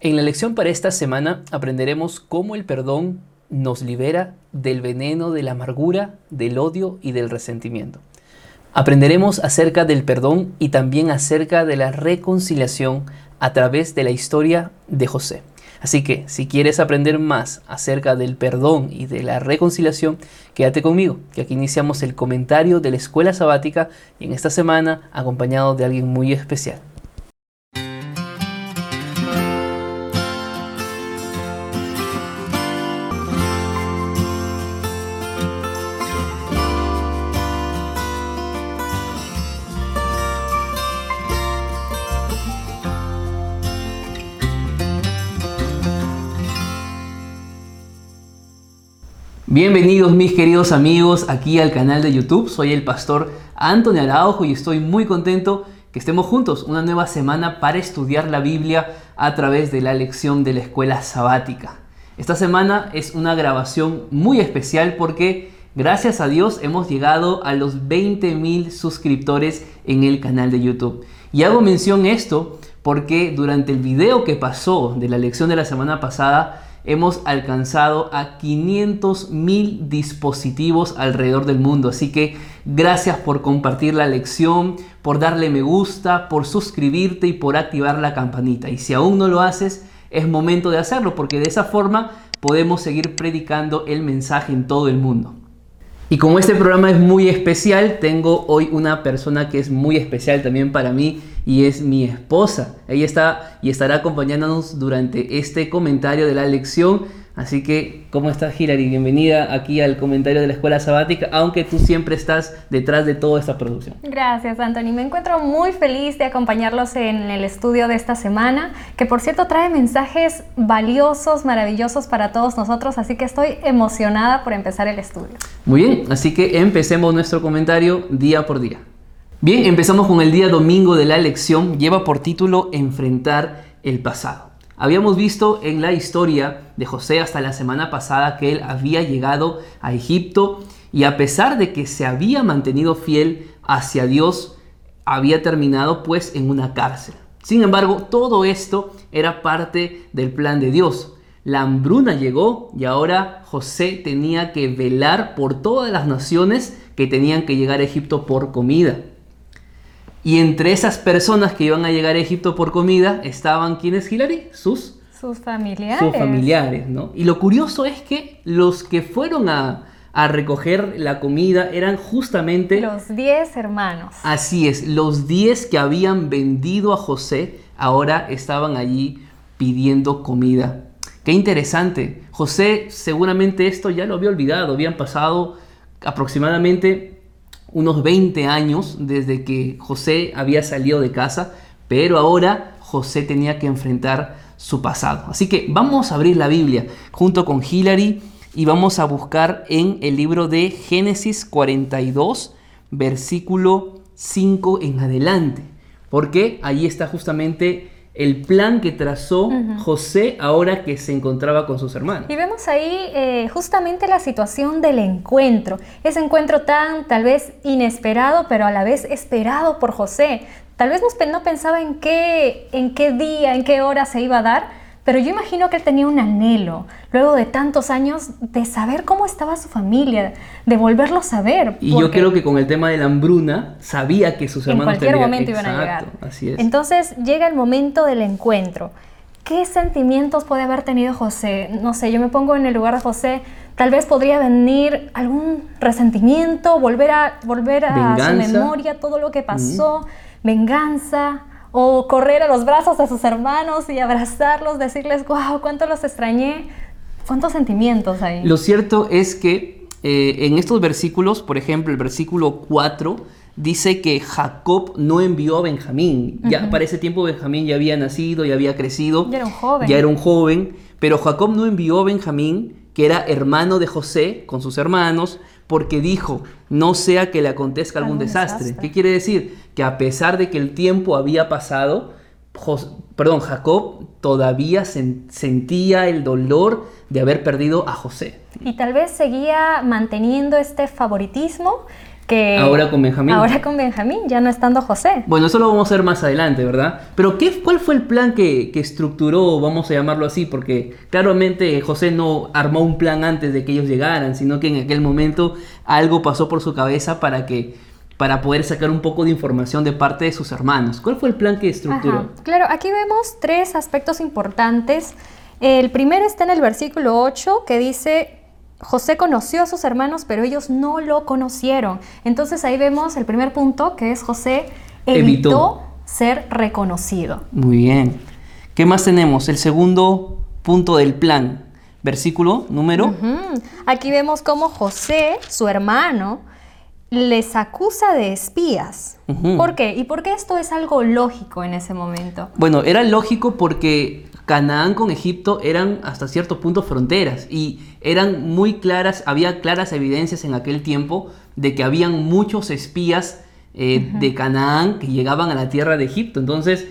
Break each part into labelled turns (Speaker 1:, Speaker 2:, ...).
Speaker 1: En la lección para esta semana aprenderemos cómo el perdón nos libera del veneno de la amargura, del odio y del resentimiento. Aprenderemos acerca del perdón y también acerca de la reconciliación a través de la historia de José. Así que si quieres aprender más acerca del perdón y de la reconciliación, quédate conmigo, que aquí iniciamos el comentario de la escuela sabática y en esta semana acompañado de alguien muy especial. Bienvenidos mis queridos amigos aquí al canal de YouTube. Soy el pastor Antonio Araujo y estoy muy contento que estemos juntos una nueva semana para estudiar la Biblia a través de la lección de la escuela sabática. Esta semana es una grabación muy especial porque gracias a Dios hemos llegado a los 20 mil suscriptores en el canal de YouTube. Y hago mención esto porque durante el video que pasó de la lección de la semana pasada, hemos alcanzado a 500 mil dispositivos alrededor del mundo. Así que gracias por compartir la lección, por darle me gusta, por suscribirte y por activar la campanita. Y si aún no lo haces, es momento de hacerlo porque de esa forma podemos seguir predicando el mensaje en todo el mundo. Y como este programa es muy especial, tengo hoy una persona que es muy especial también para mí y es mi esposa. Ella está y estará acompañándonos durante este comentario de la lección Así que, ¿cómo estás, Hilary? Bienvenida aquí al comentario de la Escuela Sabática, aunque tú siempre estás detrás de toda esta producción.
Speaker 2: Gracias, Anthony. Me encuentro muy feliz de acompañarlos en el estudio de esta semana, que por cierto trae mensajes valiosos, maravillosos para todos nosotros, así que estoy emocionada por empezar el estudio.
Speaker 1: Muy bien, así que empecemos nuestro comentario día por día. Bien, empezamos con el día domingo de la lección, lleva por título Enfrentar el pasado. Habíamos visto en la historia de José hasta la semana pasada que él había llegado a Egipto y a pesar de que se había mantenido fiel hacia Dios, había terminado pues en una cárcel. Sin embargo, todo esto era parte del plan de Dios. La hambruna llegó y ahora José tenía que velar por todas las naciones que tenían que llegar a Egipto por comida. Y entre esas personas que iban a llegar a Egipto por comida estaban, ¿quiénes, Hilary?
Speaker 2: Sus, sus familiares.
Speaker 1: Sus familiares, ¿no? Y lo curioso es que los que fueron a, a recoger la comida eran justamente...
Speaker 2: Los diez hermanos.
Speaker 1: Así es, los diez que habían vendido a José ahora estaban allí pidiendo comida. Qué interesante. José seguramente esto ya lo había olvidado, habían pasado aproximadamente unos 20 años desde que José había salido de casa, pero ahora José tenía que enfrentar su pasado. Así que vamos a abrir la Biblia junto con Hilary y vamos a buscar en el libro de Génesis 42, versículo 5 en adelante, porque ahí está justamente el plan que trazó José ahora que se encontraba con sus hermanos.
Speaker 2: Y vemos ahí eh, justamente la situación del encuentro, ese encuentro tan tal vez inesperado, pero a la vez esperado por José. Tal vez no pensaba en qué, en qué día, en qué hora se iba a dar, pero yo imagino que él tenía un anhelo, luego de tantos años, de saber cómo estaba su familia, de volverlo a saber.
Speaker 1: Y yo creo que con el tema de la hambruna, sabía que sus hermanos...
Speaker 2: En cualquier momento iban a llegar.
Speaker 1: Así es.
Speaker 2: Entonces llega el momento del encuentro. ¿Qué sentimientos puede haber tenido José? No sé, yo me pongo en el lugar de José. Tal vez podría venir algún resentimiento, volver a, volver a su memoria todo lo que pasó, venganza o correr a los brazos de sus hermanos y abrazarlos, decirles, wow, cuánto los extrañé, cuántos sentimientos hay.
Speaker 1: Lo cierto es que eh, en estos versículos, por ejemplo, el versículo 4 dice que Jacob no envió a Benjamín. Ya para ese tiempo Benjamín ya había nacido, ya había crecido.
Speaker 2: Ya era un joven.
Speaker 1: Ya era un joven, pero Jacob no envió a Benjamín, que era hermano de José, con sus hermanos, porque dijo, no sea que le acontezca algún, desastre. ¿Qué quiere decir? Que a pesar de que el tiempo había pasado, perdón, Jacob todavía sentía el dolor de haber perdido a José.
Speaker 2: Y tal vez seguía manteniendo este favoritismo que
Speaker 1: Ahora con Benjamín.
Speaker 2: Ahora con Benjamín, ya no estando José.
Speaker 1: Bueno, eso lo vamos a ver más adelante, ¿verdad? Pero ¿qué, ¿cuál fue el plan que, que estructuró, vamos a llamarlo así? Porque claramente José no armó un plan antes de que ellos llegaran, sino que en aquel momento algo pasó por su cabeza para que para poder sacar un poco de información de parte de sus hermanos. ¿Cuál fue el plan que estructuró?
Speaker 2: Ajá. Claro, aquí vemos tres aspectos importantes. El primero está en el versículo 8 que dice, José conoció a sus hermanos, pero ellos no lo conocieron. Entonces ahí vemos el primer punto, que es José evitó,
Speaker 1: Evitó.
Speaker 2: ser reconocido.
Speaker 1: Muy bien. ¿Qué más tenemos? El segundo punto del plan. Versículo número.
Speaker 2: Aquí vemos cómo José, su hermano, les acusa de espías. ¿Por qué? ¿Y por qué esto es algo lógico en ese momento?
Speaker 1: Bueno, era lógico porque Canaán con Egipto eran hasta cierto punto fronteras y eran muy claras, había claras evidencias en aquel tiempo de que habían muchos espías eh, de Canaán que llegaban a la tierra de Egipto. Entonces,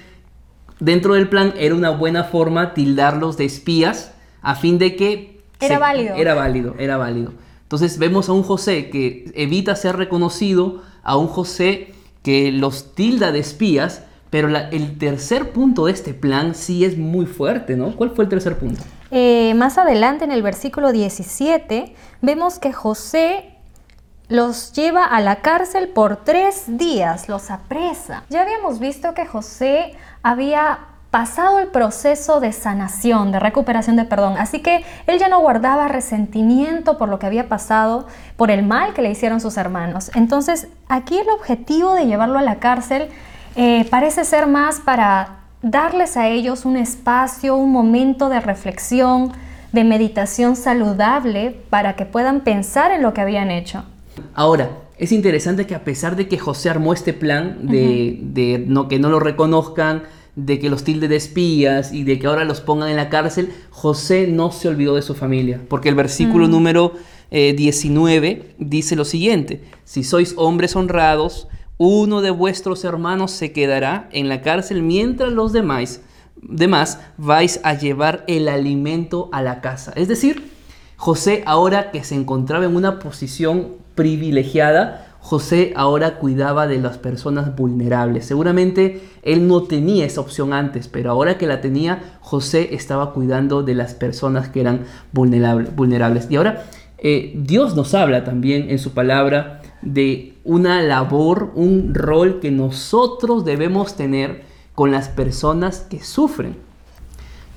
Speaker 1: dentro del plan era una buena forma tildarlos de espías a fin de que...
Speaker 2: Era válido.
Speaker 1: Era válido, era válido. Entonces vemos a un José que evita ser reconocido, a un José que los tilda de espías, pero el tercer punto de este plan sí es muy fuerte, ¿no? ¿Cuál fue el tercer punto?
Speaker 2: Eh, más adelante en el versículo 17 vemos que José los lleva a la cárcel por tres días, los apresa. Ya habíamos visto que José había pasado el proceso de sanación, de recuperación de perdón, así que él ya no guardaba resentimiento por lo que había pasado, por el mal que le hicieron sus hermanos. Entonces aquí el objetivo de llevarlo a la cárcel eh, parece ser más para darles a ellos un espacio, un momento de reflexión, de meditación saludable para que puedan pensar en lo que habían hecho.
Speaker 1: Ahora, es interesante que a pesar de que José armó este plan de, de no, que no lo reconozcan, de que los tilde de espías y de que ahora los pongan en la cárcel, José no se olvidó de su familia. Porque el versículo número eh, 19 dice lo siguiente, si sois hombres honrados, uno de vuestros hermanos se quedará en la cárcel mientras los demás, demás vais a llevar el alimento a la casa. Es decir, José ahora que se encontraba en una posición privilegiada, José ahora cuidaba de las personas vulnerables. Seguramente él no tenía esa opción antes, pero ahora que la tenía, José estaba cuidando de las personas que eran vulnerable- vulnerables. Y ahora eh, Dios nos habla también en su palabra de una labor, un rol que nosotros debemos tener con las personas que sufren.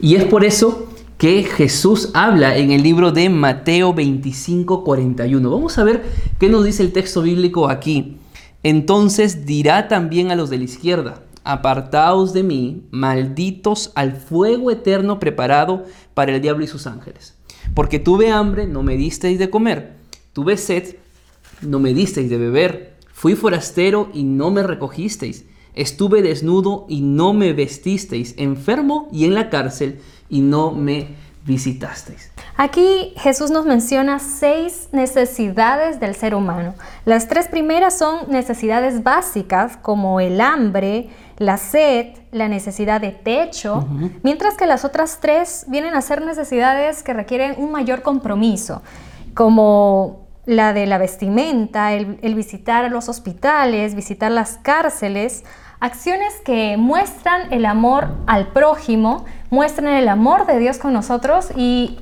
Speaker 1: Y es por eso que Jesús habla en el libro de Mateo 25, 41. Vamos a ver qué nos dice el texto bíblico aquí. Entonces dirá también a los de la izquierda, apartaos de mí, malditos al fuego eterno preparado para el diablo y sus ángeles. Porque tuve hambre, no me disteis de comer, tuve sed, no me disteis de beber, fui forastero y no me recogisteis, estuve desnudo y no me vestisteis, enfermo y en la cárcel y no me visitasteis.
Speaker 2: Aquí Jesús nos menciona seis necesidades del ser humano. Las tres primeras son necesidades básicas como el hambre, la sed, la necesidad de techo, mientras que las otras tres vienen a ser necesidades que requieren un mayor compromiso, como la de la vestimenta, el, el visitar los hospitales, visitar las cárceles, acciones que muestran el amor al prójimo, muestran el amor de Dios con nosotros y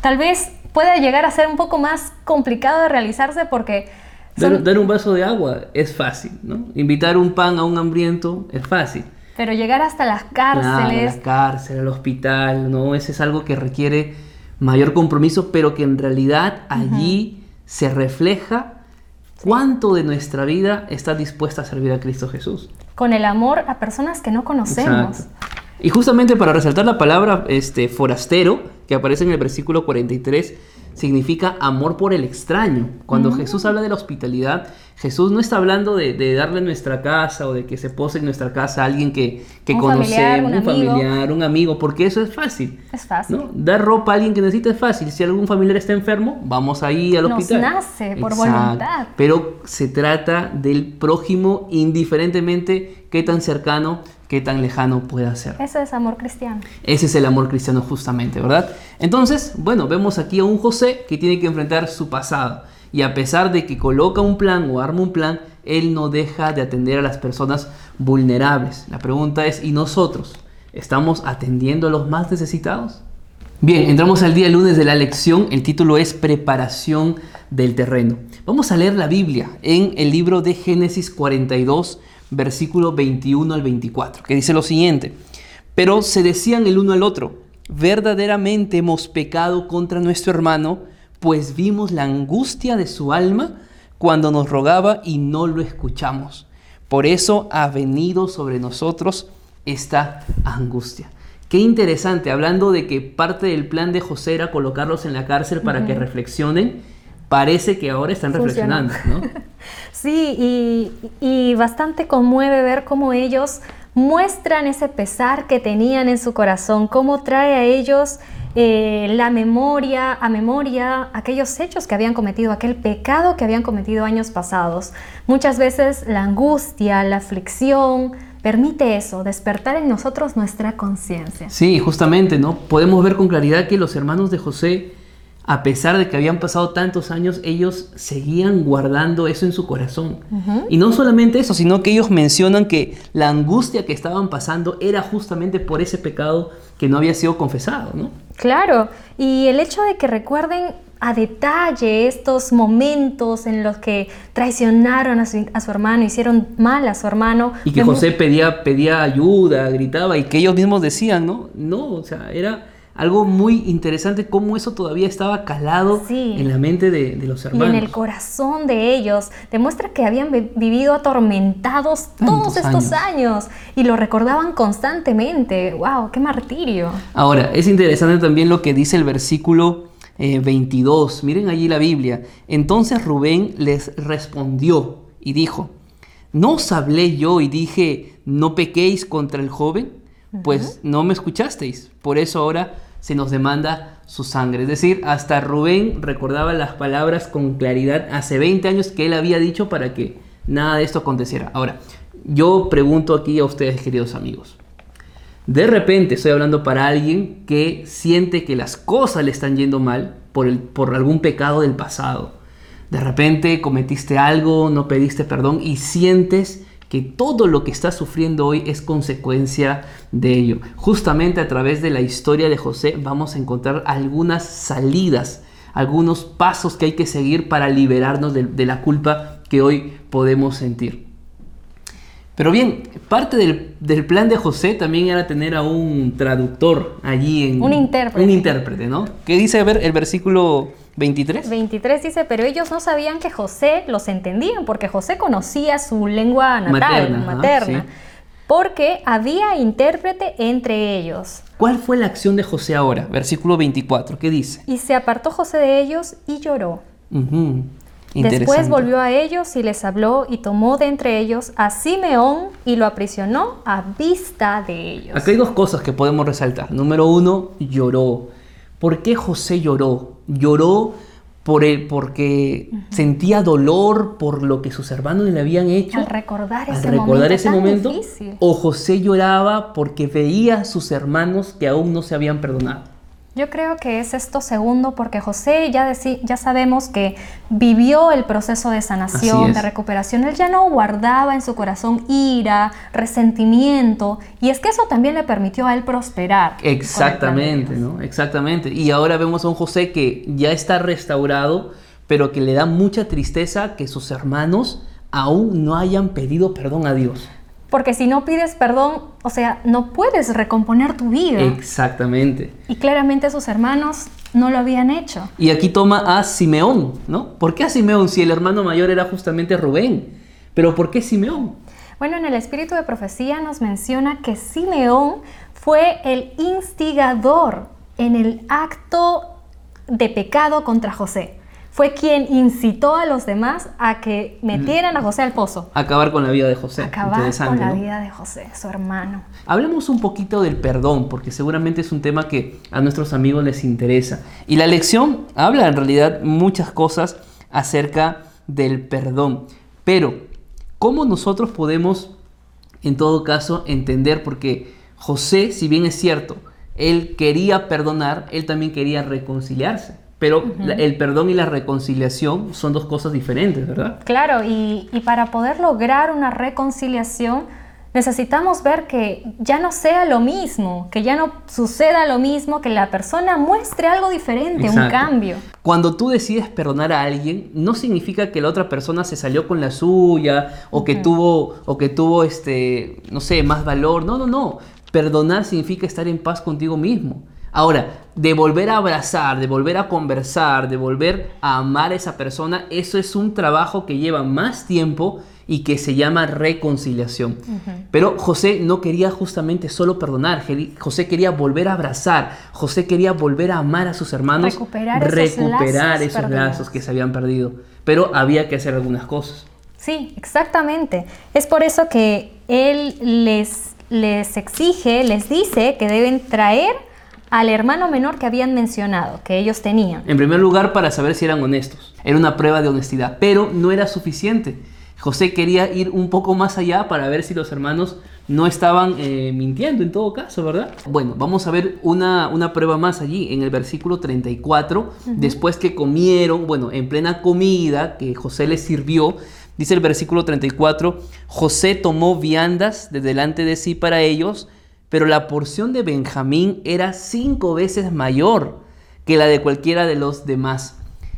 Speaker 2: tal vez pueda llegar a ser un poco más complicado de realizarse porque
Speaker 1: Dar,
Speaker 2: son-
Speaker 1: dar un vaso de agua es fácil, ¿no? Invitar un pan a un hambriento es fácil.
Speaker 2: pero llegar hasta las
Speaker 1: Claro,
Speaker 2: cárceles,
Speaker 1: la cárcel, al hospital, ¿no? Ese es algo que requiere mayor compromiso, pero que en realidad allí se refleja cuánto de nuestra vida está dispuesta a servir a Cristo Jesús.
Speaker 2: con el amor a personas que no conocemos.
Speaker 1: Exacto. Y justamente para resaltar la palabra este, forastero, que aparece en el versículo 43, significa amor por el extraño. Cuando
Speaker 2: Mm.
Speaker 1: Jesús habla de la hospitalidad, Jesús no está hablando de, de darle nuestra casa o de que se pose en nuestra casa a alguien que, que
Speaker 2: Un
Speaker 1: conocemos,
Speaker 2: familiar, un
Speaker 1: familiar, un amigo, porque eso es fácil.
Speaker 2: Es fácil.
Speaker 1: ¿no? Dar ropa a alguien que necesita es fácil. Si algún familiar está enfermo, vamos ahí al
Speaker 2: Nos
Speaker 1: hospital.
Speaker 2: nace por voluntad.
Speaker 1: Pero se trata del prójimo indiferentemente qué tan cercano, qué tan lejano pueda ser.
Speaker 2: Eso es amor cristiano.
Speaker 1: Ese es el amor cristiano justamente, ¿verdad? Entonces, bueno, vemos aquí a un José que tiene que enfrentar su pasado. Y a pesar de que coloca un plan o arma un plan, él no deja de atender a las personas vulnerables. La pregunta es, ¿y nosotros? ¿Estamos atendiendo a los más necesitados? Bien, entramos al día lunes de la lección. El título es Preparación del terreno. Vamos a leer la Biblia en el libro de Génesis 42, versículo 21 al 24, que dice lo siguiente. Pero se decían el uno al otro, verdaderamente hemos pecado contra nuestro hermano, pues vimos la angustia de su alma cuando nos rogaba y no lo escuchamos. Por eso ha venido sobre nosotros esta angustia. Qué interesante, hablando de que parte del plan de José era colocarlos en la cárcel para que reflexionen, parece que ahora están reflexionando, ¿no?
Speaker 2: sí, y, y bastante conmueve ver cómo ellos muestran ese pesar que tenían en su corazón, cómo trae a ellos eh, la memoria, a memoria aquellos hechos que habían cometido, aquel pecado que habían cometido años pasados. Muchas veces la angustia, la aflicción, permite eso, despertar en nosotros nuestra conciencia.
Speaker 1: Sí, justamente, ¿no? Podemos ver con claridad que los hermanos de José a pesar de que habían pasado tantos años, ellos seguían guardando eso en su corazón. Y no solamente eso, sino que ellos mencionan que la angustia que estaban pasando era justamente por ese pecado que no había sido confesado, ¿no?
Speaker 2: Claro, y el hecho de que recuerden a detalle estos momentos en los que traicionaron a su, hermano, hicieron mal a su hermano.
Speaker 1: Y que José pedía, pedía ayuda, gritaba, y que ellos mismos decían, ¿no? No, o sea, era algo muy interesante cómo eso todavía estaba calado en la mente de, los hermanos.
Speaker 2: Y en el corazón de ellos. Demuestra que habían vivido atormentados todos estos años. y lo recordaban constantemente. ¡Wow! ¡Qué martirio!
Speaker 1: Ahora, es interesante también lo que dice el versículo 22. Eh, Miren allí la Biblia. Entonces Rubén les respondió y dijo, ¿no os hablé yo y dije, no pequéis contra el joven? Pues no me escuchasteis. Por eso ahora se nos demanda su sangre. Es decir, hasta Rubén recordaba las palabras con claridad hace 20 años que él había dicho para que nada de esto aconteciera. Ahora, yo pregunto aquí a ustedes, queridos amigos. De repente estoy hablando para alguien que siente que las cosas le están yendo mal por, el, por algún pecado del pasado. De repente cometiste algo, no pediste perdón y sientes que todo lo que está sufriendo hoy es consecuencia de ello. Justamente a través de la historia de José vamos a encontrar algunas salidas, algunos pasos que hay que seguir para liberarnos de, la culpa que hoy podemos sentir. Pero bien, parte del, plan de José también era tener a un traductor allí en...
Speaker 2: Un intérprete.
Speaker 1: Un intérprete, ¿no? ¿Qué dice a ver el versículo 23.
Speaker 2: 23 dice, pero ellos no sabían que José los entendían, porque José conocía su lengua natal, materna, porque había intérprete entre ellos.
Speaker 1: ¿Cuál fue la acción de José ahora? Versículo 24, ¿qué dice?
Speaker 2: Y se apartó José de ellos y lloró. Después volvió a ellos y les habló y tomó de entre ellos a Simeón y lo aprisionó a vista de ellos.
Speaker 1: Acá hay dos cosas que podemos resaltar. Número uno, lloró. ¿Por qué José lloró? Lloró por él, porque sentía dolor por lo que sus hermanos le habían hecho.
Speaker 2: Al recordar ese
Speaker 1: al recordar
Speaker 2: momento.
Speaker 1: Ese momento o José lloraba porque veía a sus hermanos que aún no se habían perdonado.
Speaker 2: Yo creo que es esto segundo porque José ya, ya sabemos que vivió el proceso de sanación, de recuperación. Él ya no guardaba en su corazón ira, resentimiento y es que eso también le permitió a él prosperar.
Speaker 1: Exactamente, ¿no? Exactamente. Y ahora vemos a un José que ya está restaurado, pero que le da mucha tristeza que sus hermanos aún no hayan pedido perdón a Dios.
Speaker 2: Porque si no pides perdón, o sea, no puedes recomponer tu vida.
Speaker 1: Exactamente.
Speaker 2: Y claramente sus hermanos no lo habían hecho.
Speaker 1: Y aquí toma a Simeón, ¿no? ¿Por qué a Simeón si el hermano mayor era justamente Rubén? Pero ¿por qué Simeón?
Speaker 2: Bueno, en el espíritu de profecía nos menciona que Simeón fue el instigador en el acto de pecado contra José fue quien incitó a los demás a que metieran a José al pozo.
Speaker 1: Acabar con la vida de José.
Speaker 2: Acabar con la vida de José, su hermano.
Speaker 1: Hablemos un poquito del perdón, porque seguramente es un tema que a nuestros amigos les interesa. Y la lección habla en realidad muchas cosas acerca del perdón. Pero, ¿cómo nosotros podemos, en todo caso, entender? Porque José, si bien es cierto, él quería perdonar, él también quería reconciliarse. Pero el perdón y la reconciliación son dos cosas diferentes, ¿verdad?
Speaker 2: Claro, y, y para poder lograr una reconciliación necesitamos ver que ya no sea lo mismo, que ya no suceda lo mismo, que la persona muestre algo diferente, un cambio.
Speaker 1: Cuando tú decides perdonar a alguien, no significa que la otra persona se salió con la suya o que tuvo o que tuvo este, no sé, más valor. No, no, no. Perdonar significa estar en paz contigo mismo. Ahora, de volver a abrazar, de volver a conversar, de volver a amar a esa persona, eso es un trabajo que lleva más tiempo y que se llama reconciliación. Pero José no quería justamente solo perdonar, José quería volver a abrazar, José quería volver a amar a sus hermanos,
Speaker 2: Recuperar esos
Speaker 1: recuperar
Speaker 2: lazos
Speaker 1: esos lazos que se habían perdido. Pero había que hacer algunas cosas.
Speaker 2: Sí, exactamente. Es por eso que él les, les exige, les dice que deben traer al hermano menor que habían mencionado, que ellos tenían.
Speaker 1: En primer lugar, para saber si eran honestos. Era una prueba de honestidad, pero no era suficiente. José quería ir un poco más allá para ver si los hermanos no estaban eh, mintiendo en todo caso, ¿verdad? Bueno, vamos a ver una, una prueba más allí, en el versículo 34, después que comieron, bueno, en plena comida que José les sirvió, dice el versículo 34, José tomó viandas de delante de sí para ellos, pero la porción de Benjamín era cinco veces mayor que la de cualquiera de los demás.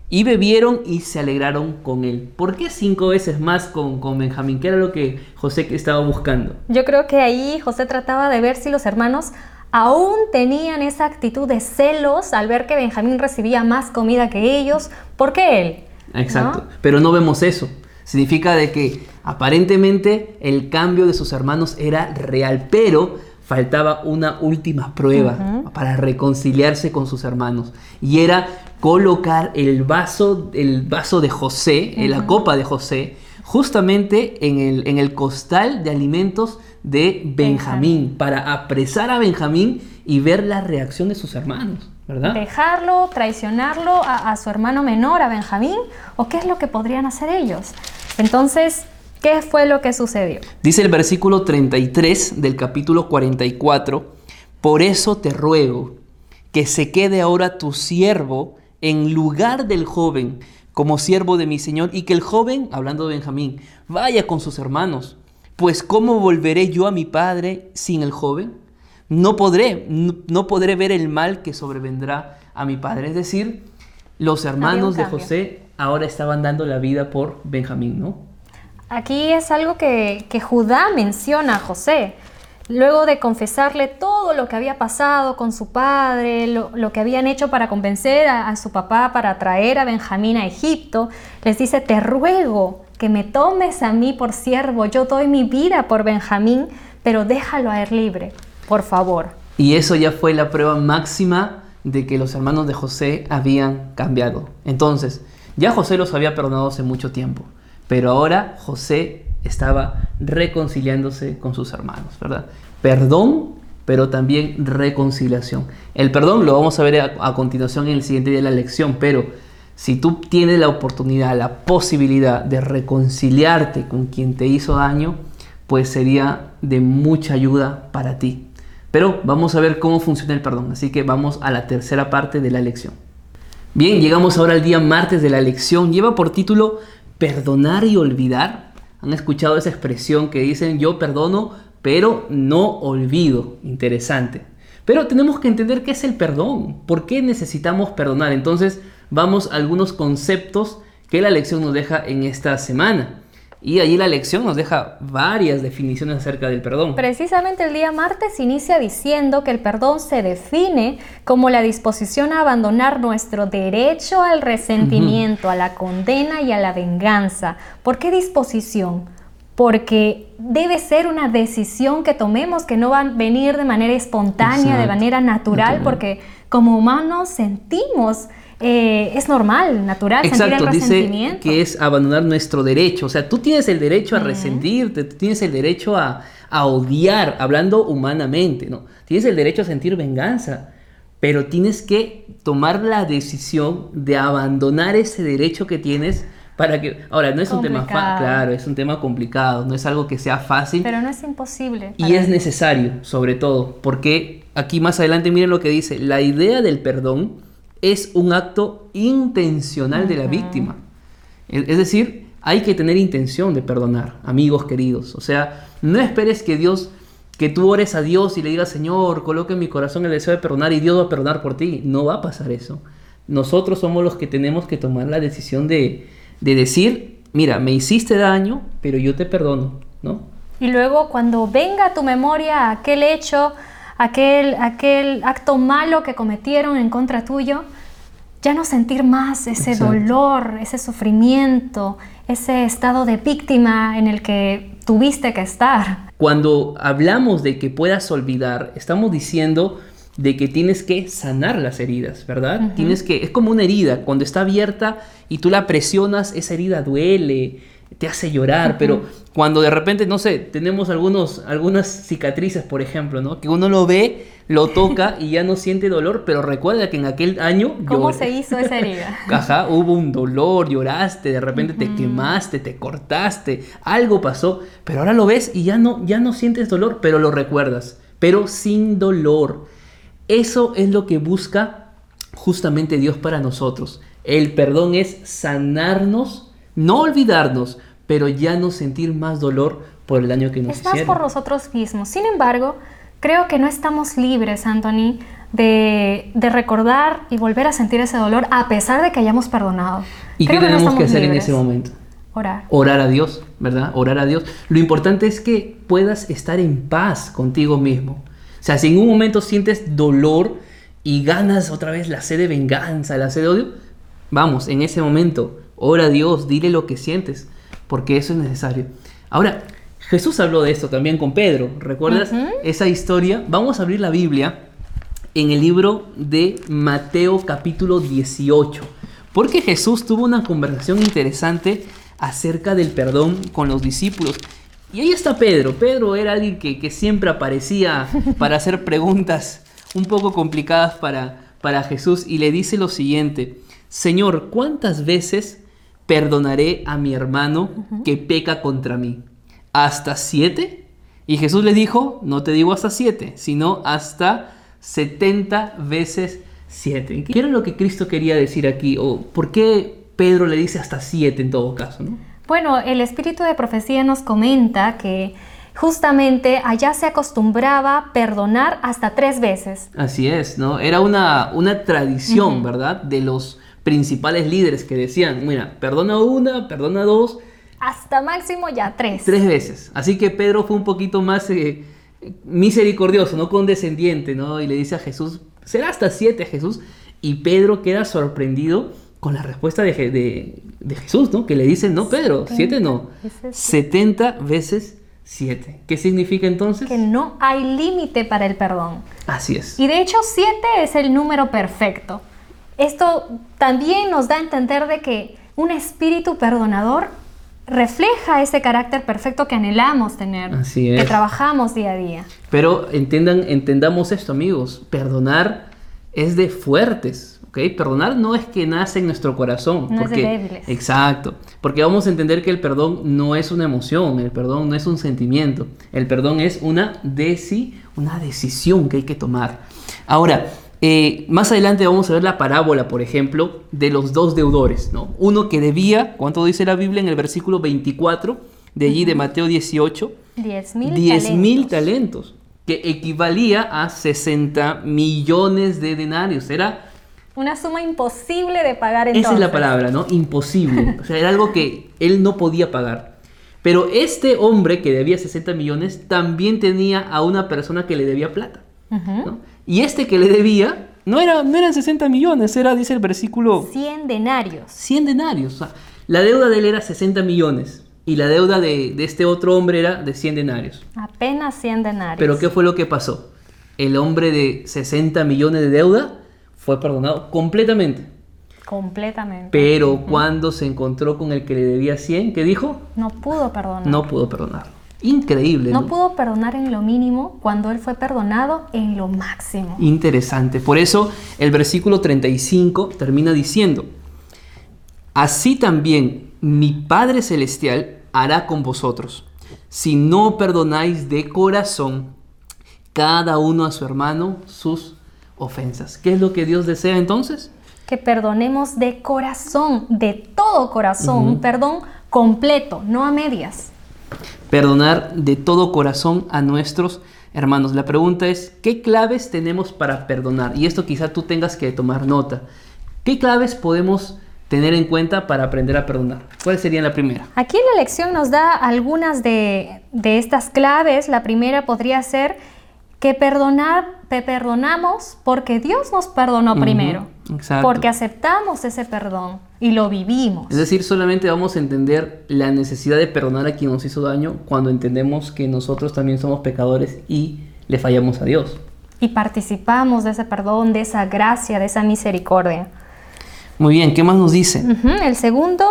Speaker 1: Y bebieron y se alegraron con él. ¿Por qué cinco veces más con, con Benjamín? ¿Qué era lo que José estaba buscando?
Speaker 2: Yo creo que ahí José trataba de ver si los hermanos aún tenían esa actitud de celos al ver que Benjamín recibía más comida que ellos. ¿Por qué él?
Speaker 1: Exacto.
Speaker 2: ¿No?
Speaker 1: Pero no vemos eso. Significa de que aparentemente el cambio de sus hermanos era real, pero faltaba una última prueba para reconciliarse con sus hermanos. Y era colocar el vaso, el vaso de José, en la copa de José, justamente en el, en el costal de alimentos de Benjamín, para apresar a Benjamín y ver la reacción de sus hermanos, ¿verdad?
Speaker 2: ¿Dejarlo, traicionarlo a, a su hermano menor, a Benjamín? ¿O qué es lo que podrían hacer ellos? Entonces, ¿qué fue lo que sucedió?
Speaker 1: Dice el versículo 33 del capítulo 44, por eso te ruego que se quede ahora tu siervo en lugar del joven como siervo de mi Señor y que el joven, hablando de Benjamín, vaya con sus hermanos. Pues ¿cómo volveré yo a mi padre sin el joven? No podré, no, no podré ver el mal que sobrevendrá a mi padre. Es decir, los hermanos de. José ahora estaban dando la vida por Benjamín, ¿no?
Speaker 2: Aquí es algo que, Judá menciona a José. Luego de confesarle todo lo que había pasado con su padre, lo, lo que habían hecho para convencer a, a su papá para traer a Benjamín a Egipto, les dice, te ruego que me tomes a mí por siervo, yo doy mi vida por Benjamín, pero déjalo a él libre, por favor.
Speaker 1: Y eso ya fue la prueba máxima de que los hermanos de José habían cambiado. Entonces, ya José los había perdonado hace mucho tiempo, pero ahora José estaba reconciliándose con sus hermanos, ¿verdad? Perdón, pero también reconciliación. El perdón lo vamos a ver a, a continuación en el siguiente día de la lección, pero si tú tienes la oportunidad, la posibilidad de reconciliarte con quien te hizo daño, pues sería de mucha ayuda para ti. Pero vamos a ver cómo funciona el perdón, así que vamos a la tercera parte de la lección. Bien, llegamos ahora al día martes de la lección. Lleva por título Perdonar y olvidar. ¿Han escuchado esa expresión que dicen yo perdono, pero no olvido? Interesante. Pero tenemos que entender qué es el perdón, por qué necesitamos perdonar. Entonces vamos a algunos conceptos que la lección nos deja en esta semana. Y allí la lección nos deja varias definiciones acerca del perdón.
Speaker 2: Precisamente el día martes inicia diciendo que el perdón se define como la disposición a abandonar nuestro derecho al resentimiento, a la condena y a la venganza. ¿Por qué disposición? Porque debe ser una decisión que tomemos que no va a venir de manera espontánea, de manera natural,
Speaker 1: Natural.
Speaker 2: porque como humanos sentimos, eh, es normal, natural sentir
Speaker 1: Exacto,
Speaker 2: el
Speaker 1: dice
Speaker 2: resentimiento.
Speaker 1: que es abandonar nuestro derecho. O sea, tú tienes el derecho a resentirte, tú tienes el derecho a, a odiar, hablando humanamente, ¿no? Tienes el derecho a sentir venganza, pero tienes que tomar la decisión de abandonar ese derecho que tienes para que... Ahora, no es un tema claro, es un tema complicado, no es algo que sea fácil.
Speaker 2: Pero no es imposible.
Speaker 1: Y es necesario, sobre todo, porque aquí más adelante miren lo que dice, la idea del perdón es un acto intencional de la víctima. Es decir, hay que tener intención de perdonar, amigos queridos. O sea, no esperes que Dios, que tú ores a Dios y le digas, Señor, coloque en mi corazón el deseo de perdonar y Dios va a perdonar por ti. No va a pasar eso. Nosotros somos los que tenemos que tomar la decisión de, de decir, mira, me hiciste daño, pero yo te perdono, ¿no?
Speaker 2: Y luego cuando venga a tu memoria aquel hecho, aquel, aquel acto malo que cometieron en contra tuyo, ya no sentir más ese
Speaker 1: Exacto.
Speaker 2: dolor, ese sufrimiento, ese estado de víctima en el que tuviste que estar.
Speaker 1: Cuando hablamos de que puedas olvidar, estamos diciendo de que tienes que sanar las heridas, ¿verdad? Tienes que es como una herida, cuando está abierta y tú la presionas, esa herida duele, te hace llorar, pero cuando de repente, no sé, tenemos algunos algunas cicatrices, por ejemplo, ¿no? Que uno lo ve, lo toca y ya no siente dolor, pero recuerda que en aquel año
Speaker 2: ¿Cómo se hizo esa herida?
Speaker 1: Ajá, hubo un dolor, lloraste, de repente te quemaste, te cortaste, algo pasó, pero ahora lo ves y ya no, ya no sientes dolor, pero lo recuerdas, pero sin dolor. Eso es lo que busca justamente Dios para nosotros. El perdón es sanarnos, no olvidarnos, pero ya no sentir más dolor por el daño que nos
Speaker 2: Es más
Speaker 1: hicieron.
Speaker 2: por nosotros mismos. Sin embargo, creo que no estamos libres, Anthony, de, de recordar y volver a sentir ese dolor a pesar de que hayamos perdonado.
Speaker 1: ¿Y
Speaker 2: Creo
Speaker 1: qué
Speaker 2: que no
Speaker 1: tenemos que hacer en ese momento?
Speaker 2: Orar.
Speaker 1: orar a Dios, ¿verdad? Orar a Dios. Lo importante es que puedas estar en paz contigo mismo. O sea, si en un momento sientes dolor y ganas otra vez la sed de venganza, la sed de odio, vamos, en ese momento, ora a Dios, dile lo que sientes, porque eso es necesario. Ahora, Jesús habló de esto también con Pedro. ¿Recuerdas esa historia? Vamos a abrir la Biblia en el libro de Mateo capítulo 18. Porque Jesús tuvo una conversación interesante acerca del perdón con los discípulos. Y ahí está Pedro. Pedro era alguien que, que siempre aparecía para hacer preguntas un poco complicadas para, para Jesús y le dice lo siguiente, Señor, ¿cuántas veces perdonaré a mi hermano que peca contra mí? ¿Hasta siete? Y Jesús le dijo, no te digo hasta siete, sino hasta 70 veces 7. ¿Qué era lo que Cristo quería decir aquí? ¿O por qué Pedro le dice hasta 7 en todo caso? ¿no?
Speaker 2: Bueno, el espíritu de profecía nos comenta que justamente allá se acostumbraba perdonar hasta tres veces.
Speaker 1: Así es, ¿no? Era una, una tradición, ¿verdad? De los principales líderes que decían, mira, perdona una, perdona dos,
Speaker 2: Hasta máximo ya tres.
Speaker 1: tres veces. Así que Pedro fue un poquito más eh, misericordioso, no condescendiente, ¿no? Y le dice a Jesús, será hasta siete Jesús. Y Pedro queda sorprendido con la respuesta de, Je- de- de Jesús, ¿no? Que le dice, no, Pedro, siete no, 70 veces siete. ¿Qué significa entonces?
Speaker 2: Que no hay límite para el perdón.
Speaker 1: Así es.
Speaker 2: Y de hecho, 7 es el número perfecto. Esto también nos da a entender de que un espíritu perdonador refleja ese carácter perfecto que anhelamos tener,
Speaker 1: Así
Speaker 2: que trabajamos día a día.
Speaker 1: Pero entendan, entendamos esto, amigos. Perdonar es de fuertes, ¿ok? Perdonar no es que nace en nuestro corazón.
Speaker 2: No es de débiles.
Speaker 1: Exacto. Porque vamos a entender que el perdón no es una emoción, el perdón no es un sentimiento. El perdón es una, deci, una decisión que hay que tomar. Ahora, eh, más adelante vamos a ver la parábola, por ejemplo, de los dos deudores, ¿no? Uno que debía, ¿cuánto dice la Biblia en el versículo 24 de allí de Mateo 18?
Speaker 2: 10 mil
Speaker 1: 10 mil
Speaker 2: talentos.
Speaker 1: talentos, que equivalía a 60 millones de denarios. Era,
Speaker 2: Una suma imposible de pagar entonces.
Speaker 1: esa es la palabra, ¿no? Imposible. O sea, era algo que él no podía pagar. Pero este hombre que debía 60 millones también tenía a una persona que le debía plata. ¿no? Y este que le debía no, era, no eran 60 millones, era, dice el versículo,
Speaker 2: 100 denarios.
Speaker 1: 100 denarios. O sea, la deuda de él era 60 millones y la deuda de, de este otro hombre era de 100 denarios.
Speaker 2: Apenas 100 denarios.
Speaker 1: Pero ¿qué fue lo que pasó? El hombre de 60 millones de deuda fue perdonado completamente.
Speaker 2: Completamente.
Speaker 1: Pero cuando se encontró con el que le debía 100, ¿qué dijo?
Speaker 2: No pudo perdonar.
Speaker 1: No pudo perdonarlo. Increíble.
Speaker 2: No
Speaker 1: ¿no?
Speaker 2: pudo perdonar en lo mínimo cuando él fue perdonado en lo máximo.
Speaker 1: Interesante. Por eso el versículo 35 termina diciendo, Así también mi Padre Celestial hará con vosotros, si no perdonáis de corazón cada uno a su hermano sus ofensas. ¿Qué es lo que Dios desea entonces?
Speaker 2: que perdonemos de corazón, de todo corazón, un perdón completo, no a medias.
Speaker 1: Perdonar de todo corazón a nuestros hermanos. La pregunta es, ¿qué claves tenemos para perdonar? Y esto quizá tú tengas que tomar nota. ¿Qué claves podemos tener en cuenta para aprender a perdonar? ¿Cuál sería la primera?
Speaker 2: Aquí la lección nos da algunas de, de estas claves. La primera podría ser que perdonar, perdonamos porque Dios nos perdonó primero. Porque aceptamos ese perdón y lo vivimos.
Speaker 1: Es decir, solamente vamos a entender la necesidad de perdonar a quien nos hizo daño cuando entendemos que nosotros también somos pecadores y le fallamos a Dios.
Speaker 2: Y participamos de ese perdón, de esa gracia, de esa misericordia.
Speaker 1: Muy bien, ¿qué más nos dice?
Speaker 2: El segundo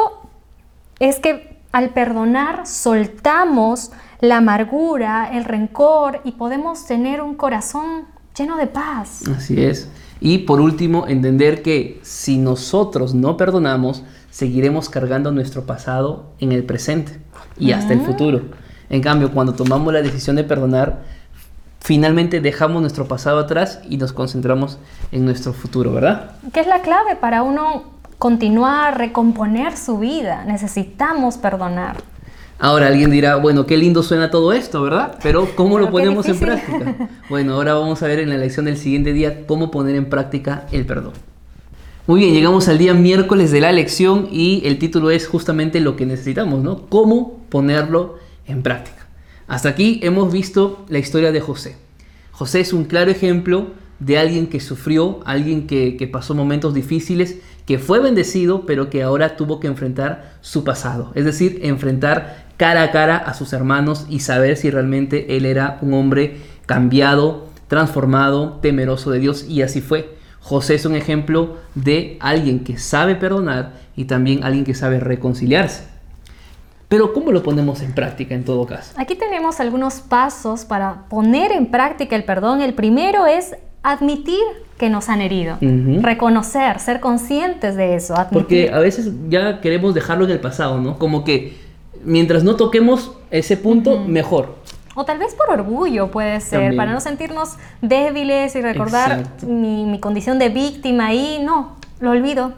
Speaker 2: es que al perdonar soltamos la amargura, el rencor y podemos tener un corazón lleno de paz.
Speaker 1: Así es. Y por último, entender que si nosotros no perdonamos, seguiremos cargando nuestro pasado en el presente y hasta el futuro. En cambio, cuando tomamos la decisión de perdonar, finalmente dejamos nuestro pasado atrás y nos concentramos en nuestro futuro, ¿verdad?
Speaker 2: ¿Qué es la clave para uno continuar, recomponer su vida? Necesitamos perdonar.
Speaker 1: Ahora alguien dirá, bueno, qué lindo suena todo esto, ¿verdad? Pero ¿cómo lo ponemos en práctica? Bueno, ahora vamos a ver en la lección del siguiente día cómo poner en práctica el perdón. Muy bien, llegamos al día miércoles de la lección y el título es justamente lo que necesitamos, ¿no? ¿Cómo ponerlo en práctica? Hasta aquí hemos visto la historia de José. José es un claro ejemplo de alguien que sufrió, alguien que, que pasó momentos difíciles, que fue bendecido, pero que ahora tuvo que enfrentar su pasado. Es decir, enfrentar cara a cara a sus hermanos y saber si realmente él era un hombre cambiado, transformado, temeroso de Dios. Y así fue. José es un ejemplo de alguien que sabe perdonar y también alguien que sabe reconciliarse. Pero ¿cómo lo ponemos en práctica en todo caso?
Speaker 2: Aquí tenemos algunos pasos para poner en práctica el perdón. El primero es admitir que nos han herido, reconocer, ser conscientes de eso.
Speaker 1: Porque a veces ya queremos dejarlo en el pasado, ¿no? Como que mientras no toquemos ese punto, mejor.
Speaker 2: O tal vez por orgullo puede ser, para no sentirnos débiles y recordar mi, condición de víctima y no, lo olvido.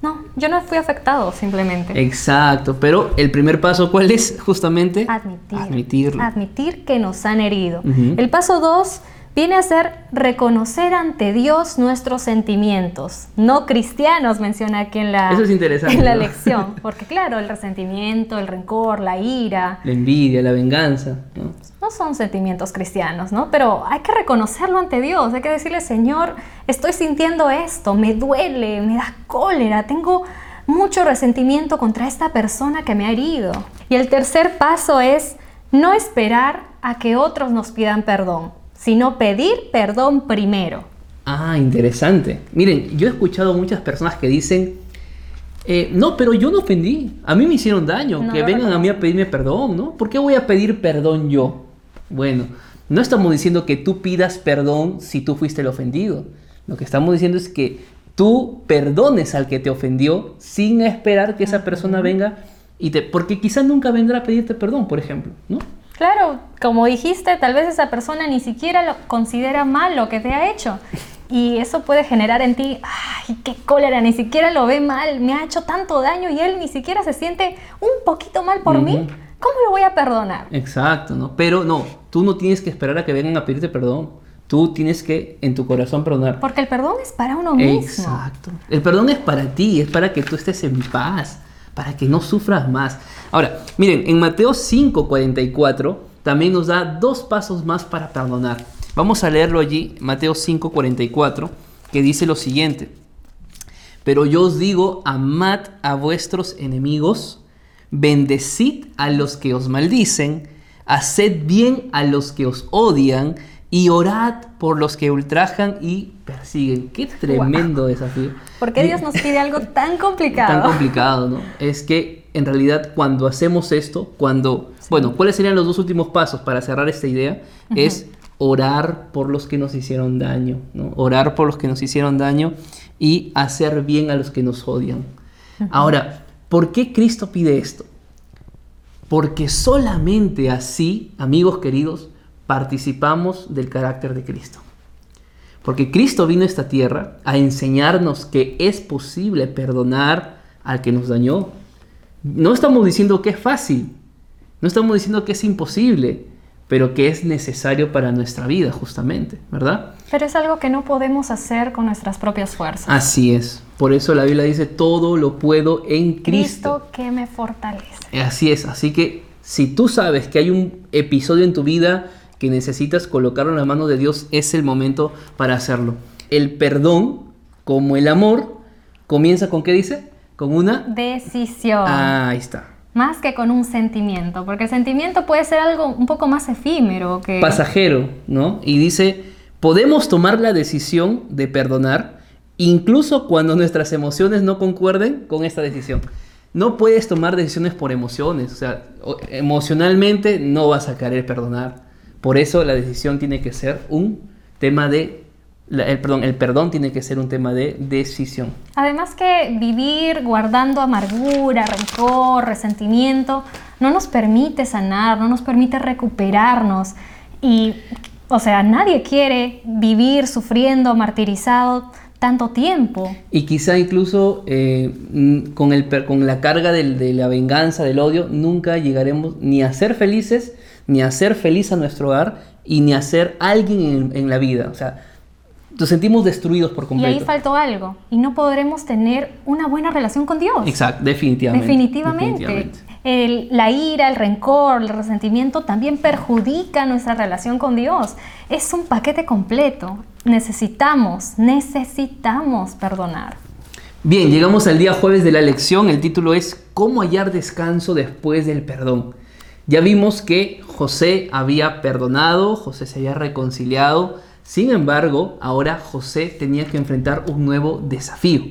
Speaker 2: No, yo no fui afectado simplemente.
Speaker 1: Exacto, pero el primer paso, ¿cuál es justamente?
Speaker 2: Admitir. Admitirlo. Admitir que nos han herido. El paso dos viene a ser reconocer ante Dios nuestros sentimientos. No cristianos, menciona aquí en la, en la lección. Porque claro, el resentimiento, el rencor, la ira.
Speaker 1: La envidia, la venganza.
Speaker 2: ¿no? no son sentimientos cristianos, ¿no? Pero hay que reconocerlo ante Dios. Hay que decirle, Señor, estoy sintiendo esto, me duele, me da cólera, tengo mucho resentimiento contra esta persona que me ha herido. Y el tercer paso es no esperar a que otros nos pidan perdón sino pedir perdón primero.
Speaker 1: Ah, interesante. Miren, yo he escuchado muchas personas que dicen, eh, no, pero yo no ofendí, a mí me hicieron daño, que vengan a mí a pedirme perdón, ¿no? ¿Por qué voy a pedir perdón yo? Bueno, no estamos diciendo que tú pidas perdón si tú fuiste el ofendido. Lo que estamos diciendo es que tú perdones al que te ofendió sin esperar que esa persona venga y te... Porque quizás nunca vendrá a pedirte perdón, por ejemplo, ¿no?
Speaker 2: Claro, como dijiste, tal vez esa persona ni siquiera lo considera mal lo que te ha hecho. Y eso puede generar en ti, ay, qué cólera, ni siquiera lo ve mal, me ha hecho tanto daño y él ni siquiera se siente un poquito mal por mí. ¿Cómo lo voy a perdonar?
Speaker 1: Exacto, ¿no? Pero no, tú no tienes que esperar a que vengan a pedirte perdón. Tú tienes que en tu corazón perdonar.
Speaker 2: Porque el perdón es para uno mismo.
Speaker 1: Exacto. El perdón es para ti, es para que tú estés en paz, para que no sufras más. Ahora, miren, en Mateo 5:44 también nos da dos pasos más para perdonar. Vamos a leerlo allí, Mateo 5:44, que dice lo siguiente. Pero yo os digo, amad a vuestros enemigos, bendecid a los que os maldicen, haced bien a los que os odian, y orad por los que ultrajan y persiguen. Qué tremendo desafío.
Speaker 2: ¿Por qué Dios nos pide algo tan complicado?
Speaker 1: Tan complicado, ¿no? Es que en realidad cuando hacemos esto, cuando, bueno, ¿cuáles serían los dos últimos pasos para cerrar esta idea? Es orar por los que nos hicieron daño, ¿no? Orar por los que nos hicieron daño y hacer bien a los que nos odian. Ahora, ¿por qué Cristo pide esto? Porque solamente así, amigos queridos, participamos del carácter de Cristo. Porque Cristo vino a esta tierra a enseñarnos que es posible perdonar al que nos dañó. No estamos diciendo que es fácil, no estamos diciendo que es imposible, pero que es necesario para nuestra vida, justamente, ¿verdad?
Speaker 2: Pero es algo que no podemos hacer con nuestras propias fuerzas.
Speaker 1: Así es. Por eso la Biblia dice, todo lo puedo en Cristo.
Speaker 2: Cristo que me fortalece.
Speaker 1: Así es. Así que si tú sabes que hay un episodio en tu vida que necesitas colocarlo en la mano de Dios, es el momento para hacerlo. El perdón, como el amor, comienza con qué dice? Con una
Speaker 2: Decisión.
Speaker 1: Ah, ahí está.
Speaker 2: Más que con un sentimiento, porque el sentimiento puede ser algo un poco más efímero que...
Speaker 1: Pasajero, ¿no? Y dice, podemos tomar la decisión de perdonar incluso cuando nuestras emociones no concuerden con esta decisión. No puedes tomar decisiones por emociones, o sea, emocionalmente no vas a querer perdonar. Por eso la decisión tiene que ser un tema de, la- el, perdón, el perdón tiene que ser un tema de decisión.
Speaker 2: Además que vivir guardando amargura, rencor, resentimiento, no nos permite sanar, no nos permite recuperarnos. Y, o sea, nadie quiere vivir sufriendo, martirizado tanto tiempo.
Speaker 1: Y quizá incluso eh, con, el, con la carga del- de la venganza, del odio, nunca llegaremos ni a ser felices, ni a ser feliz a nuestro hogar, y ni a ser alguien en, en la vida. O sea, nos sentimos destruidos por
Speaker 2: Y
Speaker 1: completo.
Speaker 2: ahí faltó algo. Y no podremos tener una buena relación con Dios.
Speaker 1: Exacto, definitivamente.
Speaker 2: Definitivamente.
Speaker 1: definitivamente.
Speaker 2: El- la ira, el rencor, el resentimiento también perjudica nuestra relación con Dios. Es un paquete completo. Necesitamos, necesitamos perdonar.
Speaker 1: Bien, llegamos al día jueves de la lección. El título es ¿Cómo hallar descanso después del perdón? Ya vimos que José había perdonado, José se había reconciliado. Sin embargo, ahora José tenía que enfrentar un nuevo desafío.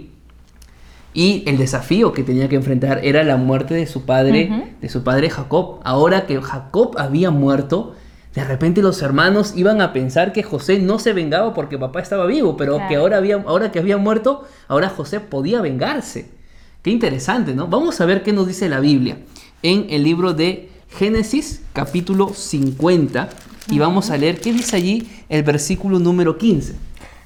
Speaker 1: Y el desafío que tenía que enfrentar era la muerte de su padre, de su padre Jacob. Ahora que Jacob había muerto, de repente los hermanos iban a pensar que José no se vengaba porque papá estaba vivo, pero
Speaker 2: Claro.
Speaker 1: que ahora, había, ahora que había muerto, ahora José podía vengarse. Qué interesante, ¿no? Vamos a ver qué nos dice la Biblia en el libro de Génesis, capítulo 50, y vamos a leer qué dice allí el versículo número 15.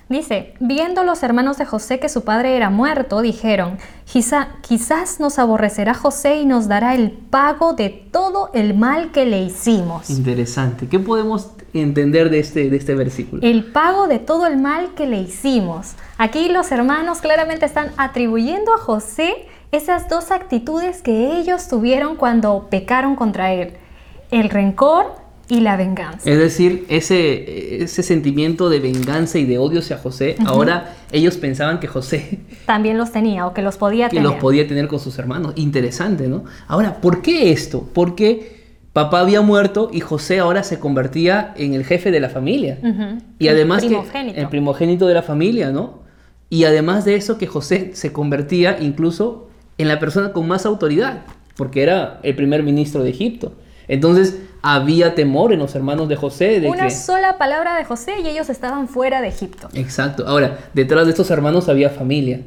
Speaker 2: Dice, viendo los hermanos de José que su padre era muerto, dijeron, "Quizá- quizás nos aborrecerá José y nos dará el pago de todo el mal que le hicimos.
Speaker 1: Interesante. ¿Qué podemos entender de este, de este versículo?
Speaker 2: El pago de todo el mal que le hicimos. Aquí los hermanos claramente están atribuyendo a José esas dos actitudes que ellos tuvieron cuando pecaron contra él. El rencor y la venganza.
Speaker 1: Es decir, ese, ese sentimiento de venganza y de odio hacia José, ahora ellos pensaban que José
Speaker 2: También los tenía o que los podía
Speaker 1: que
Speaker 2: tener.
Speaker 1: los podía tener con sus hermanos. Interesante, ¿no? Ahora, ¿por qué esto? Porque papá había muerto y José ahora se convertía en el jefe de la familia. Y
Speaker 2: El
Speaker 1: además que
Speaker 2: primogénito.
Speaker 1: el primogénito de la familia, ¿no? Y además de eso que José se convertía incluso en la persona con más autoridad, porque era el primer ministro de Egipto. Entonces había temor en los hermanos de José de
Speaker 2: Una
Speaker 1: que
Speaker 2: sola palabra de José y ellos estaban fuera de Egipto.
Speaker 1: Exacto. Ahora, detrás de estos hermanos había familia,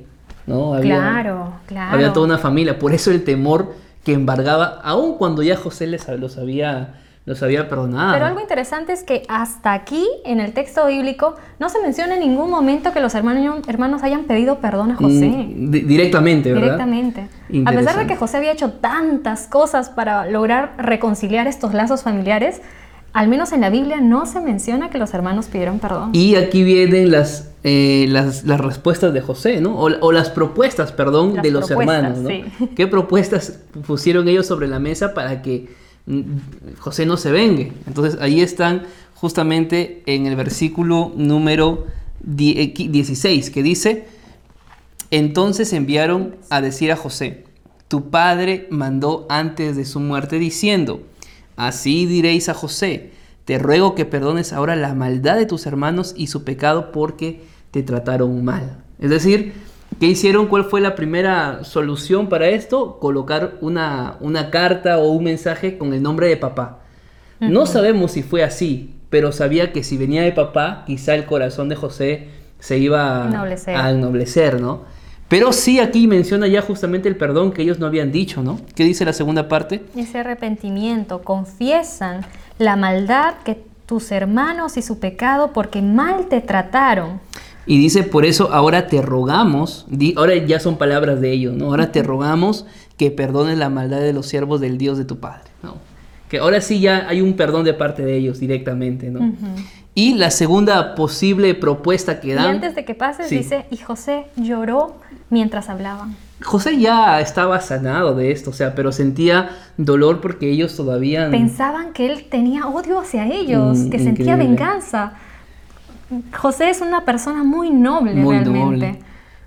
Speaker 1: ¿no? Había,
Speaker 2: Claro, claro.
Speaker 1: Había toda una familia. Por eso el temor que embargaba, aun cuando ya José les, los, había, los había perdonado.
Speaker 2: Pero algo interesante es que hasta aquí, en el texto bíblico, no se menciona en ningún momento que los hermanos, hermanos hayan pedido perdón a José.
Speaker 1: Mm, di- directamente, ¿verdad?
Speaker 2: Directamente. A pesar de que José había hecho tantas cosas para lograr reconciliar estos lazos familiares, al menos en la Biblia no se menciona que los hermanos pidieron perdón.
Speaker 1: Y aquí vienen las, eh, las, las respuestas de José, ¿no? O, o las propuestas, perdón,
Speaker 2: Las
Speaker 1: de los hermanos, ¿no?
Speaker 2: sí.
Speaker 1: ¿Qué propuestas pusieron ellos sobre la mesa para que mm, José no se vengue? Entonces ahí están justamente en el versículo número die- eh, qui- 16, que dice, entonces enviaron a decir a José, tu padre mandó antes de su muerte diciendo, así diréis a José, te ruego que perdones ahora la maldad de tus hermanos y su pecado porque te trataron mal. Es decir, ¿qué hicieron? ¿Cuál fue la primera solución para esto? Colocar una, una carta o un mensaje con el nombre de papá. No sabemos si fue así, pero sabía que si venía de papá, quizá el corazón de José se iba a
Speaker 2: Ennoblecer.
Speaker 1: a ennoblecer, ¿no? Pero sí aquí menciona ya justamente el perdón que ellos no habían dicho, ¿no? ¿Qué dice la segunda parte?
Speaker 2: Ese arrepentimiento, confiesan la maldad que tus hermanos y su pecado porque mal te trataron.
Speaker 1: Y dice, por eso ahora te rogamos, di- ahora ya son palabras de ellos, ¿no? Ahora te rogamos que perdones la maldad de los siervos del Dios de tu Padre, ¿no? Que ahora sí ya hay un perdón de parte de ellos directamente, ¿no? Y la segunda posible propuesta que
Speaker 2: Y
Speaker 1: dan...
Speaker 2: antes de que pases,
Speaker 1: Sí.
Speaker 2: dice, y José lloró mientras hablaban.
Speaker 1: José ya estaba sanado de esto, o sea, pero sentía dolor porque ellos todavía...
Speaker 2: Pensaban que él tenía odio hacia ellos,
Speaker 1: Mm,
Speaker 2: que sentía venganza. José es una persona muy noble
Speaker 1: Muy
Speaker 2: realmente.
Speaker 1: noble.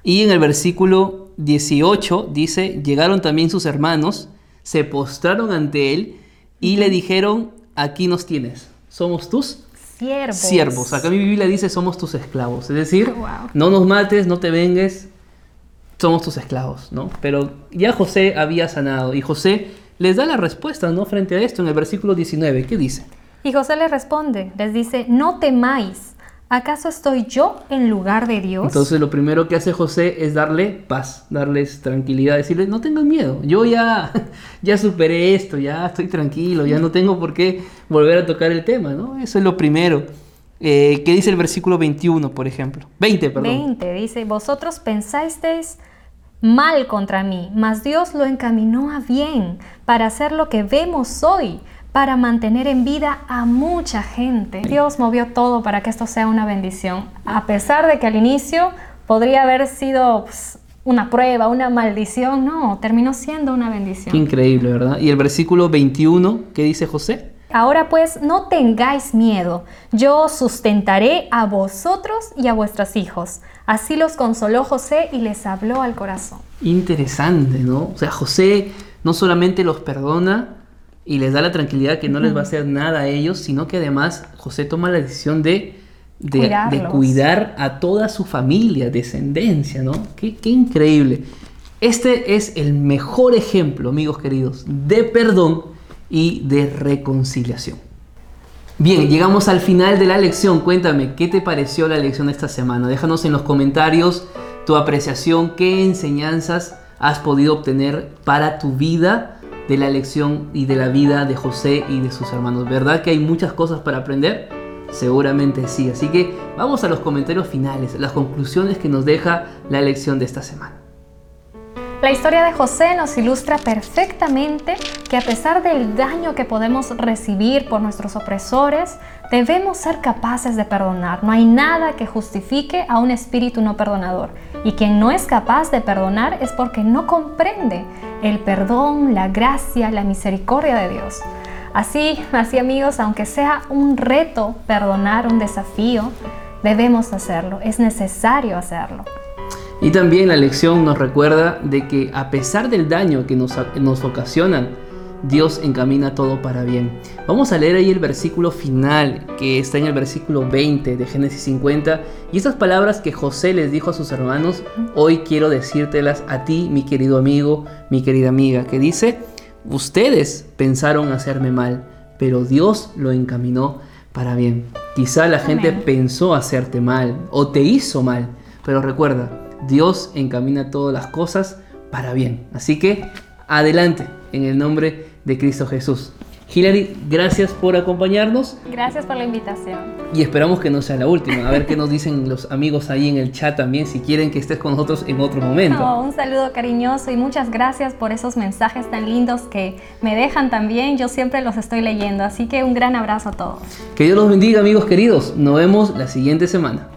Speaker 1: Y en el versículo 18 dice, llegaron también sus hermanos, se postraron ante él y le dijeron, aquí nos tienes, somos tus
Speaker 2: Siervos.
Speaker 1: siervos. Acá mi Biblia dice, somos tus esclavos. Es decir,
Speaker 2: Wow.
Speaker 1: no nos mates, no te vengues, somos tus esclavos, ¿no? Pero ya José había sanado y José les da la respuesta, ¿no? Frente a esto en el versículo 19, ¿qué dice?
Speaker 2: Y José les responde, les dice, no temáis, ¿acaso estoy yo en lugar de Dios?
Speaker 1: Entonces lo primero que hace José es darle paz, darles tranquilidad, decirles, no tengan miedo, yo ya, ya superé esto, ya estoy tranquilo, ya no tengo por qué volver a tocar el tema, ¿no? Eso es lo primero. Eh, ¿Qué dice el versículo 21, por ejemplo? 20, perdón.
Speaker 2: 20 dice, vosotros pensasteis mal contra mí, mas Dios lo encaminó a bien para hacer lo que vemos hoy, para mantener en vida a mucha gente. Dios movió todo para que esto sea una bendición, a pesar de que al inicio podría haber sido pues, una prueba, una maldición, no, terminó siendo una
Speaker 1: Qué
Speaker 2: bendición.
Speaker 1: increíble, ¿verdad? Y el versículo 21, ¿qué dice José?
Speaker 2: Ahora pues no tengáis miedo, yo sustentaré a vosotros y a vuestros hijos. Así los consoló José y les habló al corazón.
Speaker 1: Interesante, ¿no? O sea, José no solamente los perdona y les da la tranquilidad que no les va a hacer nada a ellos, sino que además José toma la decisión de, de, de cuidar a toda su familia, descendencia, ¿no? Qué, qué increíble. Este es el mejor ejemplo, amigos queridos, de perdón y de reconciliación. Bien, llegamos al final de la lección. Cuéntame, ¿qué te pareció la lección de esta semana? Déjanos en los comentarios tu apreciación, qué enseñanzas has podido obtener para tu vida de la lección y de la vida de José y de sus hermanos. ¿Verdad que hay muchas cosas para aprender? Seguramente sí. Así que vamos a los comentarios finales, las conclusiones que nos deja la lección de esta semana.
Speaker 2: La historia de José nos ilustra perfectamente que a pesar del daño que podemos recibir por nuestros opresores, debemos ser capaces de perdonar. No hay nada que justifique a un espíritu no perdonador. Y quien no es capaz de perdonar es porque no comprende el perdón, la gracia, la misericordia de Dios. Así, así amigos, aunque sea un reto perdonar, un desafío, debemos hacerlo. Es necesario hacerlo.
Speaker 1: Y también la lección nos recuerda de que a pesar del daño que nos, nos ocasionan, Dios encamina todo para bien. Vamos a leer ahí el versículo final, que está en el versículo 20 de Génesis 50. Y estas palabras que José les dijo a sus hermanos, hoy quiero decírtelas a ti, mi querido amigo, mi querida amiga, que dice, ustedes pensaron hacerme mal, pero Dios lo encaminó para bien. Quizá la gente
Speaker 2: Amén.
Speaker 1: pensó hacerte mal o te hizo mal, pero recuerda, Dios encamina todas las cosas para bien. Así que adelante en el nombre de Cristo Jesús. Hilary, gracias por acompañarnos
Speaker 2: Gracias por la invitación.
Speaker 1: y esperamos que no sea la última. A ver qué nos dicen los amigos ahí en el chat también si quieren que estés con nosotros en otro momento.
Speaker 2: Oh, un saludo cariñoso y muchas gracias por esos mensajes tan lindos que me dejan también. Yo siempre los estoy leyendo, así que un gran abrazo a todos.
Speaker 1: Que Dios los bendiga amigos queridos. Nos vemos la siguiente semana.